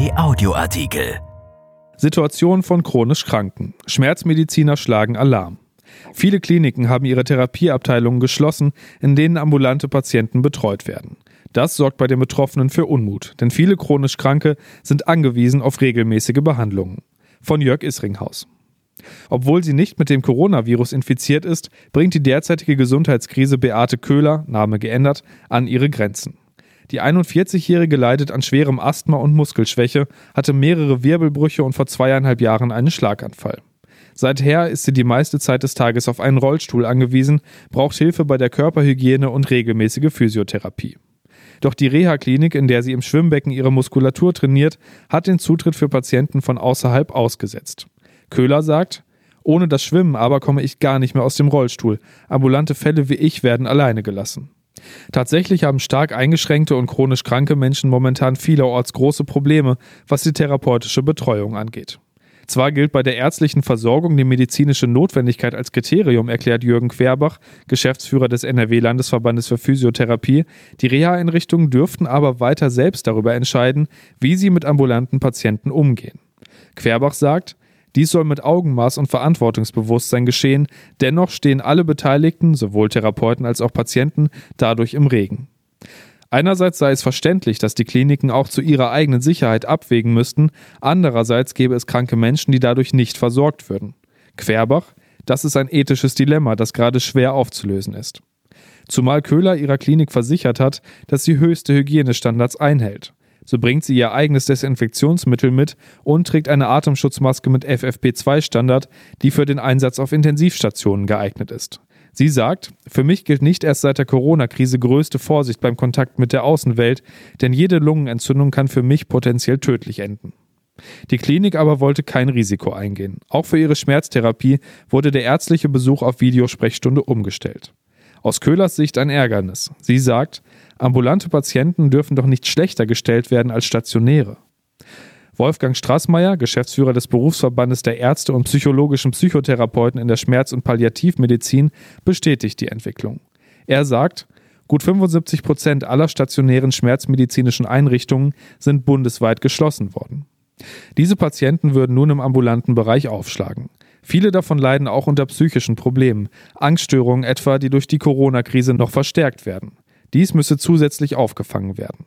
RP Audioartikel. Situation von chronisch Kranken. Schmerzmediziner schlagen Alarm. Viele Kliniken haben ihre Therapieabteilungen geschlossen, in denen ambulante Patienten betreut werden. Das sorgt bei den Betroffenen für Unmut, denn viele chronisch Kranke sind angewiesen auf regelmäßige Behandlungen. Von Jörg Isringhaus. Obwohl sie nicht mit dem Coronavirus infiziert ist, bringt die derzeitige Gesundheitskrise Beate Köhler, Name geändert, an ihre Grenzen. Die 41-Jährige leidet an schwerem Asthma und Muskelschwäche, hatte mehrere Wirbelbrüche und vor zweieinhalb Jahren einen Schlaganfall. Seither ist sie die meiste Zeit des Tages auf einen Rollstuhl angewiesen, braucht Hilfe bei der Körperhygiene und regelmäßige Physiotherapie. Doch die Reha-Klinik, in der sie im Schwimmbecken ihre Muskulatur trainiert, hat den Zutritt für Patienten von außerhalb ausgesetzt. Köhler sagt, ohne das Schwimmen aber komme ich gar nicht mehr aus dem Rollstuhl. Ambulante Fälle wie ich werden alleine gelassen. Tatsächlich haben stark eingeschränkte und chronisch kranke Menschen momentan vielerorts große Probleme, was die therapeutische Betreuung angeht. Zwar gilt bei der ärztlichen Versorgung die medizinische Notwendigkeit als Kriterium, erklärt Jürgen Querbach, Geschäftsführer des NRW-Landesverbandes für Physiotherapie. Die Reha-Einrichtungen dürften aber weiter selbst darüber entscheiden, wie sie mit ambulanten Patienten umgehen. Querbach sagt, dies soll mit Augenmaß und Verantwortungsbewusstsein geschehen, dennoch stehen alle Beteiligten, sowohl Therapeuten als auch Patienten, dadurch im Regen. Einerseits sei es verständlich, dass die Kliniken auch zu ihrer eigenen Sicherheit abwägen müssten, andererseits gäbe es kranke Menschen, die dadurch nicht versorgt würden. Querbach, das ist ein ethisches Dilemma, das gerade schwer aufzulösen ist. Zumal Köhler ihrer Klinik versichert hat, dass sie höchste Hygienestandards einhält. So bringt sie ihr eigenes Desinfektionsmittel mit und trägt eine Atemschutzmaske mit FFP2-Standard, die für den Einsatz auf Intensivstationen geeignet ist. Sie sagt, für mich gilt nicht erst seit der Corona-Krise größte Vorsicht beim Kontakt mit der Außenwelt, denn jede Lungenentzündung kann für mich potenziell tödlich enden. Die Klinik aber wollte kein Risiko eingehen. Auch für ihre Schmerztherapie wurde der ärztliche Besuch auf Videosprechstunde umgestellt. Aus Köhlers Sicht ein Ärgernis. Sie sagt, ambulante Patienten dürfen doch nicht schlechter gestellt werden als stationäre. Wolfgang Straßmeier, Geschäftsführer des Berufsverbandes der Ärzte und psychologischen Psychotherapeuten in der Schmerz- und Palliativmedizin, bestätigt die Entwicklung. Er sagt, gut 75 Prozent aller stationären schmerzmedizinischen Einrichtungen sind bundesweit geschlossen worden. Diese Patienten würden nun im ambulanten Bereich aufschlagen. Viele davon leiden auch unter psychischen Problemen, Angststörungen etwa, die durch die Corona-Krise noch verstärkt werden. Dies müsse zusätzlich aufgefangen werden.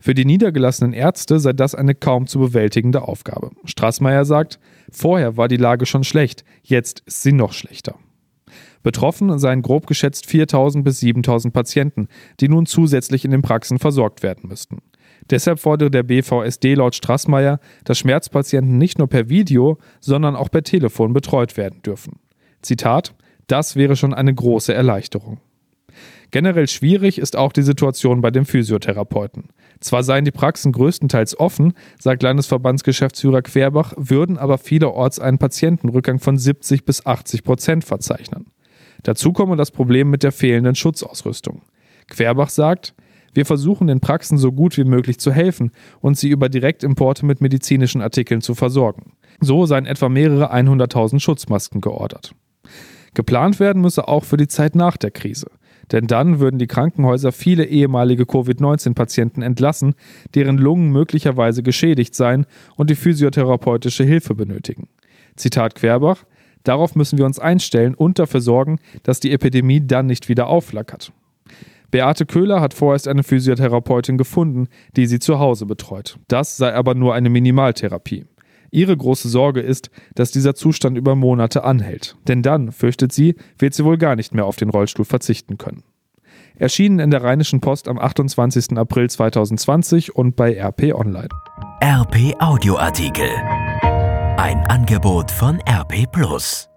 Für die niedergelassenen Ärzte sei das eine kaum zu bewältigende Aufgabe. Straßmeier sagt, vorher war die Lage schon schlecht, jetzt ist sie noch schlechter. Betroffen seien grob geschätzt 4000 bis 7000 Patienten, die nun zusätzlich in den Praxen versorgt werden müssten. Deshalb fordere der BVSD laut Straßmeier, dass Schmerzpatienten nicht nur per Video, sondern auch per Telefon betreut werden dürfen. Zitat: Das wäre schon eine große Erleichterung. Generell schwierig ist auch die Situation bei den Physiotherapeuten. Zwar seien die Praxen größtenteils offen, sagt Landesverbandsgeschäftsführer Querbach, würden aber vielerorts einen Patientenrückgang von 70 bis 80 Prozent verzeichnen. Dazu komme das Problem mit der fehlenden Schutzausrüstung. Querbach sagt, wir versuchen den Praxen so gut wie möglich zu helfen und sie über Direktimporte mit medizinischen Artikeln zu versorgen. So seien etwa mehrere 100.000 Schutzmasken geordert. Geplant werden müsse auch für die Zeit nach der Krise. Denn dann würden die Krankenhäuser viele ehemalige Covid-19-Patienten entlassen, deren Lungen möglicherweise geschädigt seien und die physiotherapeutische Hilfe benötigen. Zitat Querbach: Darauf müssen wir uns einstellen und dafür sorgen, dass die Epidemie dann nicht wieder aufflackert. Beate Köhler hat vorerst eine Physiotherapeutin gefunden, die sie zu Hause betreut. Das sei aber nur eine Minimaltherapie. Ihre große Sorge ist, dass dieser Zustand über Monate anhält. Denn dann, fürchtet sie, wird sie wohl gar nicht mehr auf den Rollstuhl verzichten können. Erschienen in der Rheinischen Post am 28. April 2020 und bei RP Online. RP Audioartikel. Ein Angebot von RP Plus.